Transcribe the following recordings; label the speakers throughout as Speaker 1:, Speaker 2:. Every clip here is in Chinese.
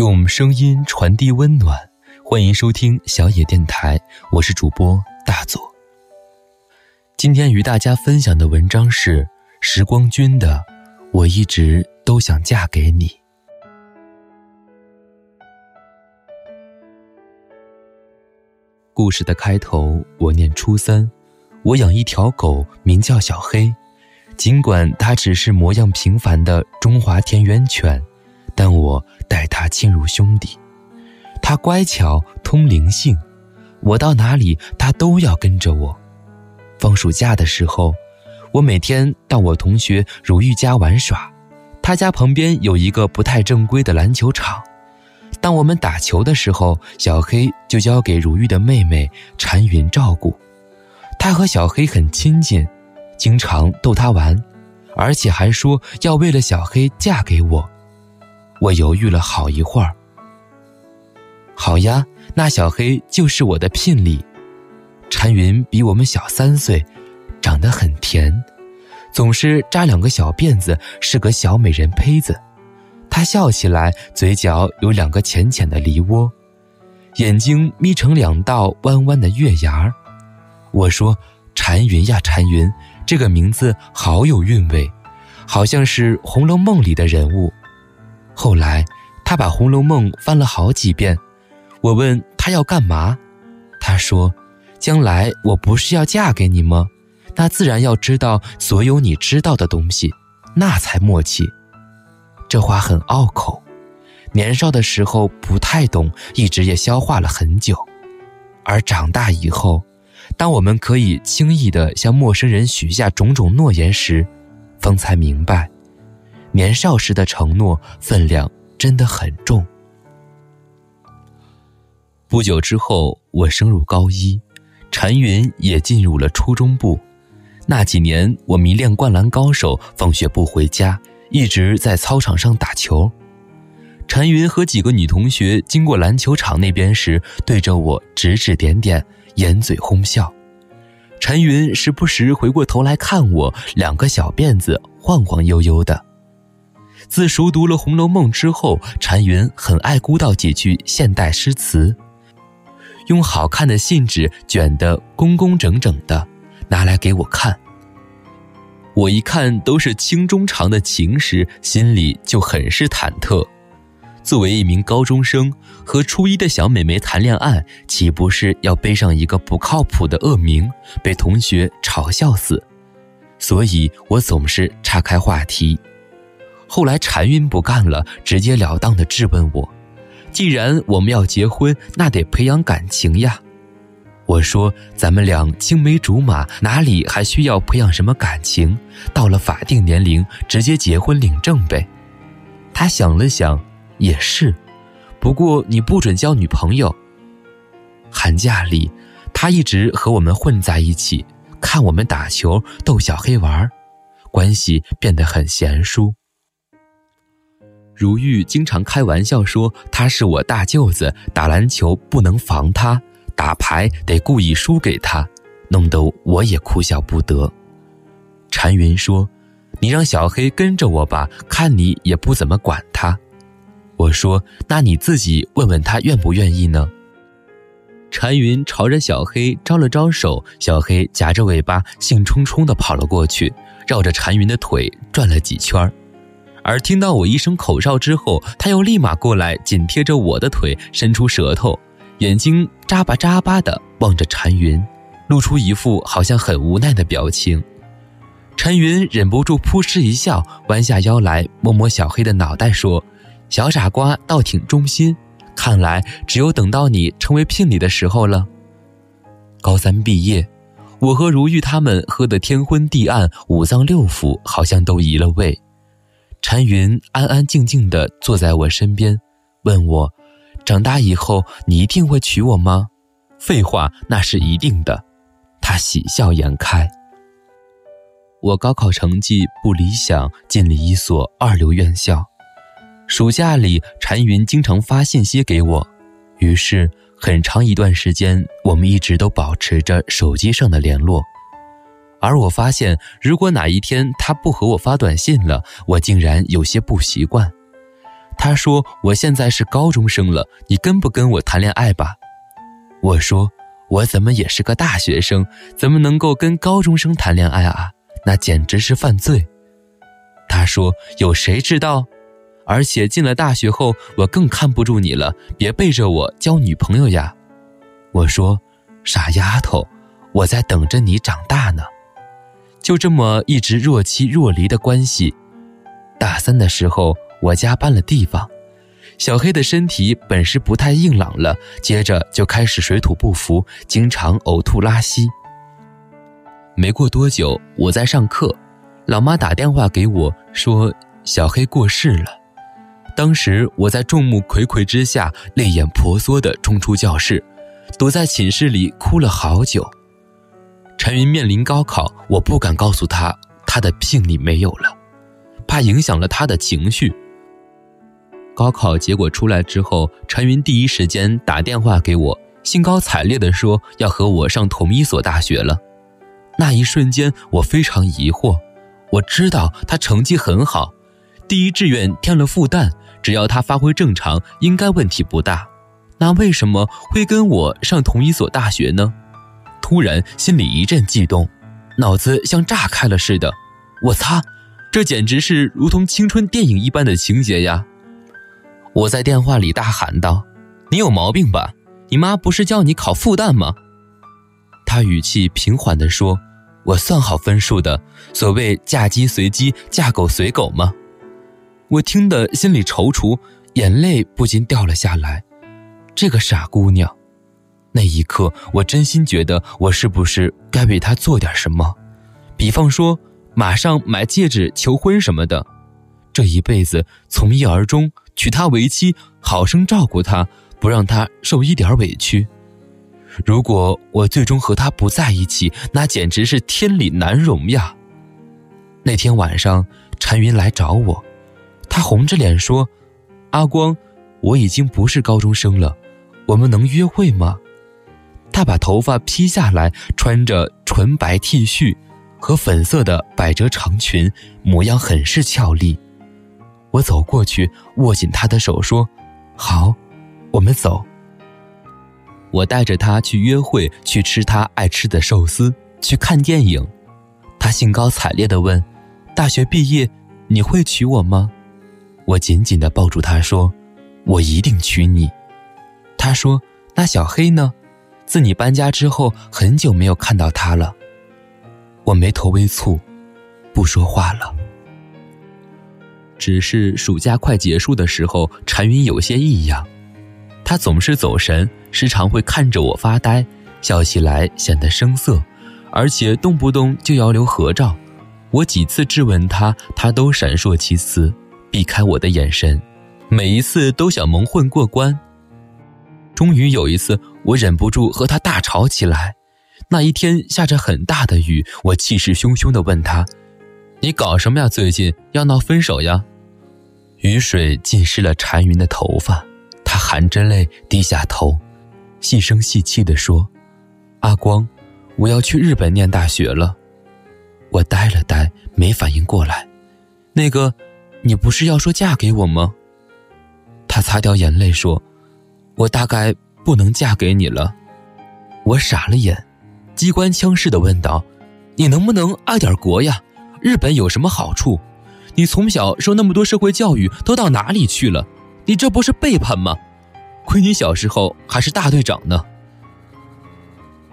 Speaker 1: 用声音传递温暖，欢迎收听小野电台，我是主播大佐。今天与大家分享的文章是时光君的《我一直都想嫁给你》。故事的开头，我念初三，我养一条狗，名叫小黑。尽管它只是模样平凡的中华田园犬。但我待他亲如兄弟，他乖巧通灵性，我到哪里他都要跟着我。放暑假的时候，我每天到我同学如玉家玩耍，他家旁边有一个不太正规的篮球场。当我们打球的时候，小黑就交给如玉的妹妹禅云照顾。他和小黑很亲近，经常逗他玩，而且还说要为了小黑嫁给我。我犹豫了好一会儿。好呀，那小黑就是我的聘礼。禅云比我们小三岁，长得很甜，总是扎两个小辫子，是个小美人胚子。她笑起来，嘴角有两个浅浅的梨窝，眼睛眯成两道弯弯的月牙儿。我说：“禅云呀，禅云，这个名字好有韵味，好像是《红楼梦》里的人物。”后来，他把《红楼梦》翻了好几遍。我问他要干嘛，他说：“将来我不是要嫁给你吗？那自然要知道所有你知道的东西，那才默契。”这话很拗口，年少的时候不太懂，一直也消化了很久。而长大以后，当我们可以轻易地向陌生人许下种种诺言时，方才明白。年少时的承诺分量真的很重。不久之后，我升入高一，禅云也进入了初中部。那几年，我迷恋灌篮高手，放学不回家，一直在操场上打球。禅云和几个女同学经过篮球场那边时，对着我指指点点，掩嘴哄笑。禅云时不时回过头来看我，两个小辫子晃晃悠悠的。自熟读了《红楼梦》之后，禅云很爱孤道几句现代诗词，用好看的信纸卷得工工整整的，拿来给我看。我一看都是清中长的情诗，心里就很是忐忑。作为一名高中生，和初一的小美眉谈恋爱，岂不是要背上一个不靠谱的恶名，被同学嘲笑死？所以我总是岔开话题。后来禅云不干了，直截了当的质问我：“既然我们要结婚，那得培养感情呀。”我说：“咱们俩青梅竹马，哪里还需要培养什么感情？到了法定年龄，直接结婚领证呗。”他想了想，也是。不过你不准交女朋友。寒假里，他一直和我们混在一起，看我们打球，逗小黑玩关系变得很娴熟。如玉经常开玩笑说他是我大舅子，打篮球不能防他，打牌得故意输给他，弄得我也哭笑不得。禅云说：“你让小黑跟着我吧，看你也不怎么管他。”我说：“那你自己问问他愿不愿意呢？”禅云朝着小黑招了招手，小黑夹着尾巴兴冲冲地跑了过去，绕着禅云的腿转了几圈儿。而听到我一声口哨之后，他又立马过来，紧贴着我的腿，伸出舌头，眼睛眨巴眨巴的望着禅云，露出一副好像很无奈的表情。陈云忍不住扑哧一笑，弯下腰来摸摸小黑的脑袋，说：“小傻瓜倒挺忠心，看来只有等到你成为聘礼的时候了。”高三毕业，我和如玉他们喝得天昏地暗，五脏六腑好像都移了位。禅云安安静静地坐在我身边，问我：“长大以后你一定会娶我吗？”废话，那是一定的。他喜笑颜开。我高考成绩不理想，进了一所二流院校。暑假里，禅云经常发信息给我，于是很长一段时间，我们一直都保持着手机上的联络。而我发现，如果哪一天他不和我发短信了，我竟然有些不习惯。他说我现在是高中生了，你跟不跟我谈恋爱吧？我说我怎么也是个大学生，怎么能够跟高中生谈恋爱啊？那简直是犯罪。他说有谁知道？而且进了大学后，我更看不住你了，别背着我交女朋友呀。我说傻丫头，我在等着你长大呢。就这么一直若即若离的关系。大三的时候。我家搬了地方，小黑的身体本是不太硬朗了，接着就开始水土不服，经常呕吐拉稀。没过多久，我在上课，老妈打电话给我说小黑过世了。当时我在众目睽睽之下，泪眼婆娑地冲出教室，躲在寝室里哭了好久。陈云面临高考，我不敢告诉他他的病历没有了，怕影响了他的情绪。高考结果出来之后，陈云第一时间打电话给我，兴高采烈地说要和我上同一所大学了。那一瞬间，我非常疑惑。我知道他成绩很好，第一志愿填了复旦，只要他发挥正常，应该问题不大。那为什么会跟我上同一所大学呢？突然心里一阵悸动，脑子像炸开了似的。我擦，这简直是如同青春电影一般的情节呀！我在电话里大喊道：“你有毛病吧？你妈不是叫你考复旦吗？”他语气平缓地说：“我算好分数的，所谓嫁鸡随鸡，嫁狗随狗吗？”我听得心里踌躇，眼泪不禁掉了下来。这个傻姑娘，那一刻我真心觉得我是不是该为他做点什么，比方说马上买戒指求婚什么的。这一辈子从一而终。娶她为妻，好生照顾她，不让她受一点委屈。如果我最终和她不在一起，那简直是天理难容呀。那天晚上，陈云来找我，他红着脸说：“阿光，我已经不是高中生了，我们能约会吗？”他把头发披下来，穿着纯白 T 恤和粉色的百褶长裙，模样很是俏丽。我走过去，握紧他的手，说：“好，我们走。”我带着他去约会，去吃他爱吃的寿司，去看电影。他兴高采烈地问：“大学毕业，你会娶我吗？”我紧紧地抱住他说：“我一定娶你。”他说：“那小黑呢？自你搬家之后，很久没有看到他了。”我眉头微蹙，不说话了。只是暑假快结束的时候，禅云有些异样，他总是走神，时常会看着我发呆，笑起来显得生涩，而且动不动就要留合照。我几次质问他，他都闪烁其词，避开我的眼神，每一次都想蒙混过关。终于有一次，我忍不住和他大吵起来。那一天下着很大的雨，我气势汹汹地问他：“你搞什么呀？最近要闹分手呀？”雨水浸湿了禅云的头发，他含着泪低下头，细声细气地说：“阿光，我要去日本念大学了。”我呆了呆，没反应过来。那个，你不是要说嫁给我吗？他擦掉眼泪说：“我大概不能嫁给你了。”我傻了眼，机关枪似的问道：“你能不能爱点国呀？日本有什么好处？”你从小受那么多社会教育都到哪里去了？你这不是背叛吗？亏你小时候还是大队长呢。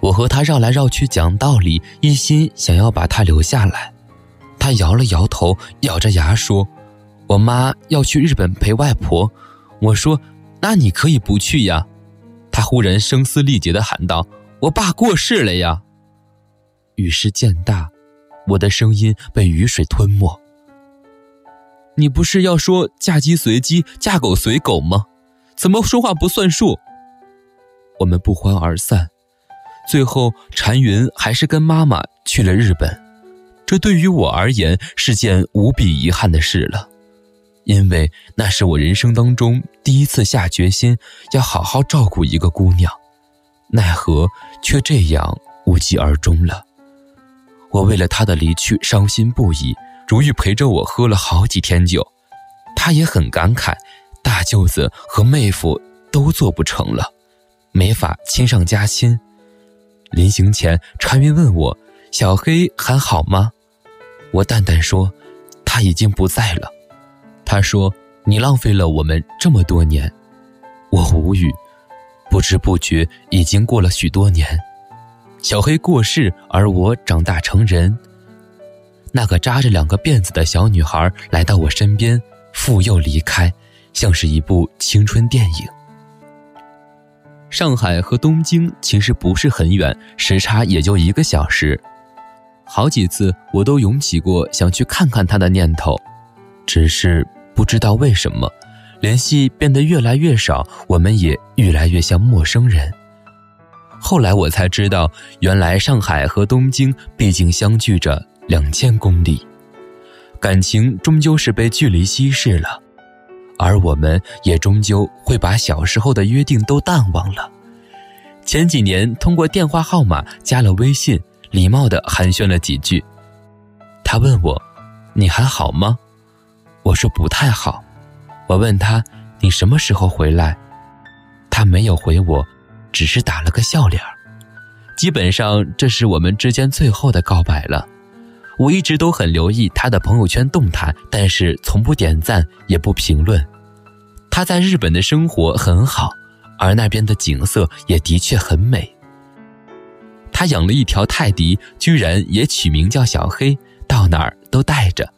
Speaker 1: 我和他绕来绕去讲道理，一心想要把他留下来。他摇了摇头，咬着牙说：“我妈要去日本陪外婆。”我说：“那你可以不去呀。”他忽然声嘶力竭地喊道：“我爸过世了呀！”雨势渐大，我的声音被雨水吞没。你不是要说嫁鸡随鸡，嫁狗随狗吗？怎么说话不算数？我们不欢而散。最后，禅云还是跟妈妈去了日本。这对于我而言是件无比遗憾的事了，因为那是我人生当中第一次下决心要好好照顾一个姑娘，奈何却这样无疾而终了。我为了她的离去伤心不已。如玉陪着我喝了好几天酒，他也很感慨，大舅子和妹夫都做不成了，没法亲上加亲。临行前，传云问我：“小黑还好吗？”我淡淡说：“他已经不在了。”他说：“你浪费了我们这么多年。”我无语。不知不觉已经过了许多年，小黑过世，而我长大成人。那个扎着两个辫子的小女孩来到我身边，复又离开，像是一部青春电影。上海和东京其实不是很远，时差也就一个小时。好几次我都涌起过想去看看他的念头，只是不知道为什么。联系变得越来越少，我们也越来越像陌生人。后来我才知道，原来上海和东京毕竟相距着两千公里，感情终究是被距离稀释了，而我们也终究会把小时候的约定都淡忘了。前几年通过电话号码加了微信，礼貌地寒暄了几句。他问我：“你还好吗？”我说：“不太好。”我问他：“你什么时候回来？”他没有回我，只是打了个笑脸儿基本上，这是我们之间最后的告白了。我一直都很留意他的朋友圈动态，但是从不点赞，也不评论。他在日本的生活很好，而那边的景色也的确很美。他养了一条泰迪，居然也取名叫小黑，到哪儿都带着。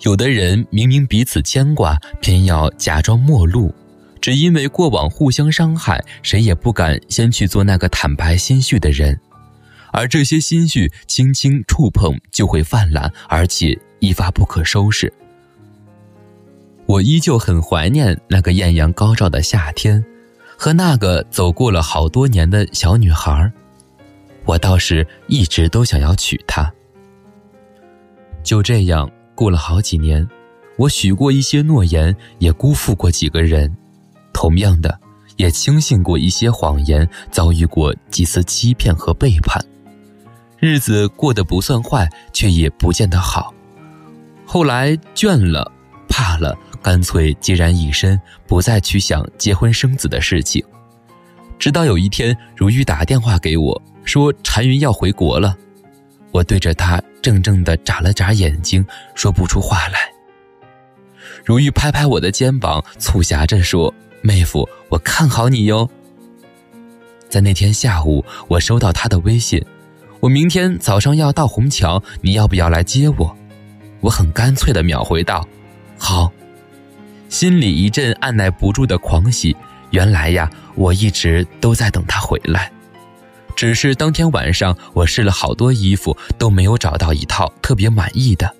Speaker 1: 有的人明明彼此牵挂，偏要假装陌路，只因为过往互相伤害，谁也不敢先去做那个坦白心绪的人，而这些心绪轻轻触碰就会泛滥，而且一发不可收拾。我依旧很怀念那个艳阳高照的夏天，和那个走过了好多年的小女孩，我倒是一直都想要娶她。就这样。过了好几年，我许过一些诺言，也辜负过几个人；同样的，也轻信过一些谎言，遭遇过几次欺骗和背叛。日子过得不算坏，却也不见得好。后来倦了，怕了，干脆孑然一身，不再去想结婚生子的事情。直到有一天，如玉打电话给我，说禅云要回国了。我对着他怔怔地眨了眨眼睛，说不出话来。如玉拍拍我的肩膀，促狭着说：“妹夫，我看好你哟。”在那天下午，我收到他的微信：“我明天早上要到虹桥，你要不要来接我？”我很干脆地秒回道：“好。”心里一阵按耐不住的狂喜。原来呀，我一直都在等他回来。只是当天晚上，我试了好多衣服，都没有找到一套特别满意的。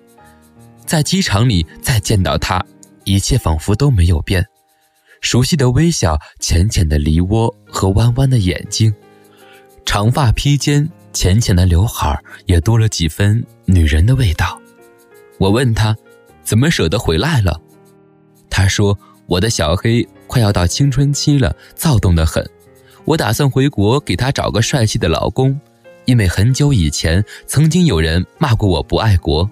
Speaker 1: 在机场里再见到他，一切仿佛都没有变，熟悉的微笑、浅浅的梨涡和弯弯的眼睛，长发披肩、浅浅的刘海也多了几分女人的味道。我问他，怎么舍得回来了？他说：“我的小黑快要到青春期了，躁动得很。”我打算回国给她找个帅气的老公，因为很久以前曾经有人骂过我不爱国。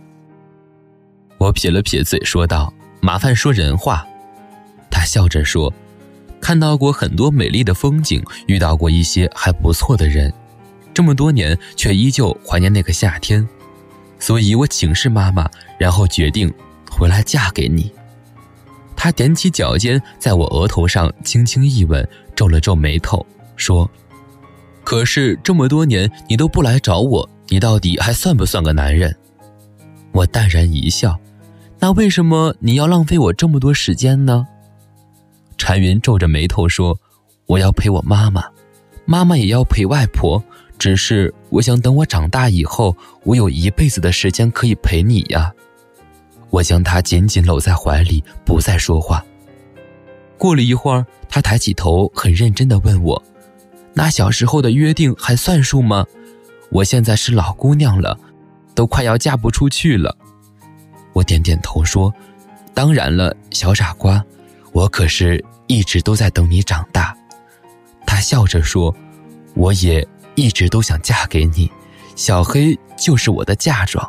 Speaker 1: 我撇了撇嘴说道：“麻烦说人话。”他笑着说：“看到过很多美丽的风景，遇到过一些还不错的人，这么多年却依旧怀念那个夏天，所以我请示妈妈，然后决定回来嫁给你。”他踮起脚尖，在我额头上轻轻一吻，皱了皱眉头。说：“可是这么多年你都不来找我，你到底还算不算个男人？”我淡然一笑：“那为什么你要浪费我这么多时间呢？”禅云皱着眉头说：“我要陪我妈妈，妈妈也要陪外婆。只是我想等我长大以后，我有一辈子的时间可以陪你呀。”我将他紧紧搂在怀里，不再说话。过了一会儿，他抬起头，很认真的问我。那小时候的约定还算数吗？我现在是老姑娘了，都快要嫁不出去了。我点点头说：“当然了，小傻瓜，我可是一直都在等你长大。”他笑着说：“我也一直都想嫁给你，小黑就是我的嫁妆。”